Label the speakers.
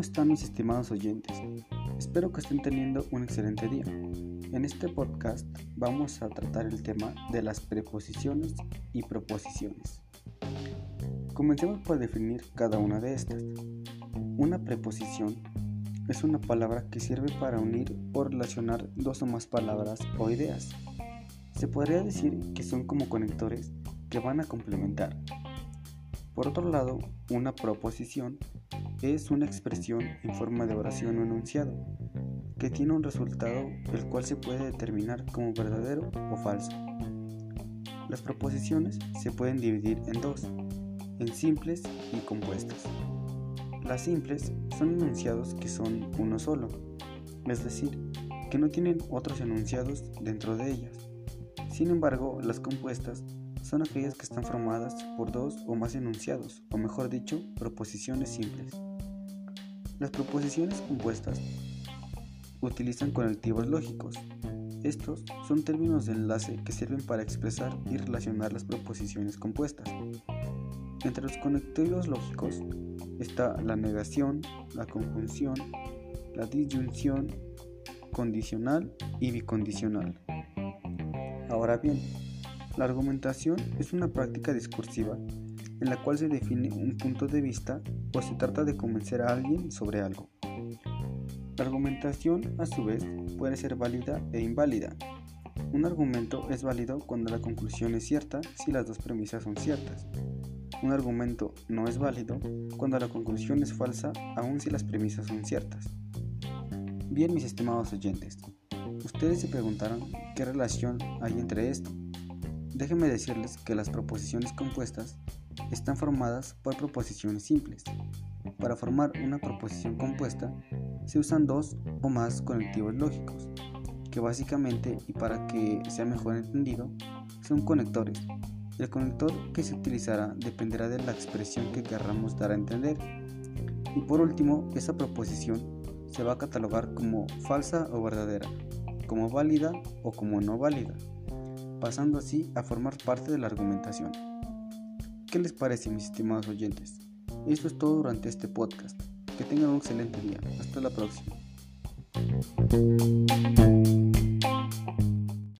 Speaker 1: están mis estimados oyentes? Espero que estén teniendo un excelente día. En este podcast vamos a tratar el tema de las preposiciones y proposiciones. Comencemos por definir cada una de estas. Una preposición es una palabra que sirve para unir o relacionar dos o más palabras o ideas. Se podría decir que son como conectores que van a complementar. Por otro lado, una proposición es una expresión en forma de oración o enunciado que tiene un resultado el cual se puede determinar como verdadero o falso. Las proposiciones se pueden dividir en dos, en simples y compuestas. Las simples son enunciados que son uno solo, es decir, que no tienen otros enunciados dentro de ellas. Sin embargo, las compuestas son aquellas que están formadas por dos o más enunciados, o mejor dicho, proposiciones simples. Las proposiciones compuestas utilizan conectivos lógicos. Estos son términos de enlace que sirven para expresar y relacionar las proposiciones compuestas. Entre los conectivos lógicos está la negación, la conjunción, la disyunción, condicional y bicondicional. Ahora bien, la argumentación es una práctica discursiva en la cual se define un punto de vista o se trata de convencer a alguien sobre algo. La argumentación, a su vez, puede ser válida e inválida. Un argumento es válido cuando la conclusión es cierta si las dos premisas son ciertas. Un argumento no es válido cuando la conclusión es falsa aun si las premisas son ciertas. Bien, mis estimados oyentes, ustedes se preguntarán qué relación hay entre esto. Déjenme decirles que las proposiciones compuestas están formadas por proposiciones simples. Para formar una proposición compuesta se usan dos o más conectivos lógicos, que básicamente y para que sea mejor entendido son conectores. El conector que se utilizará dependerá de la expresión que querramos dar a entender. Y por último, esa proposición se va a catalogar como falsa o verdadera, como válida o como no válida, pasando así a formar parte de la argumentación. ¿Qué les parece mis estimados oyentes? Esto es todo durante este podcast. Que tengan un excelente día. Hasta la próxima.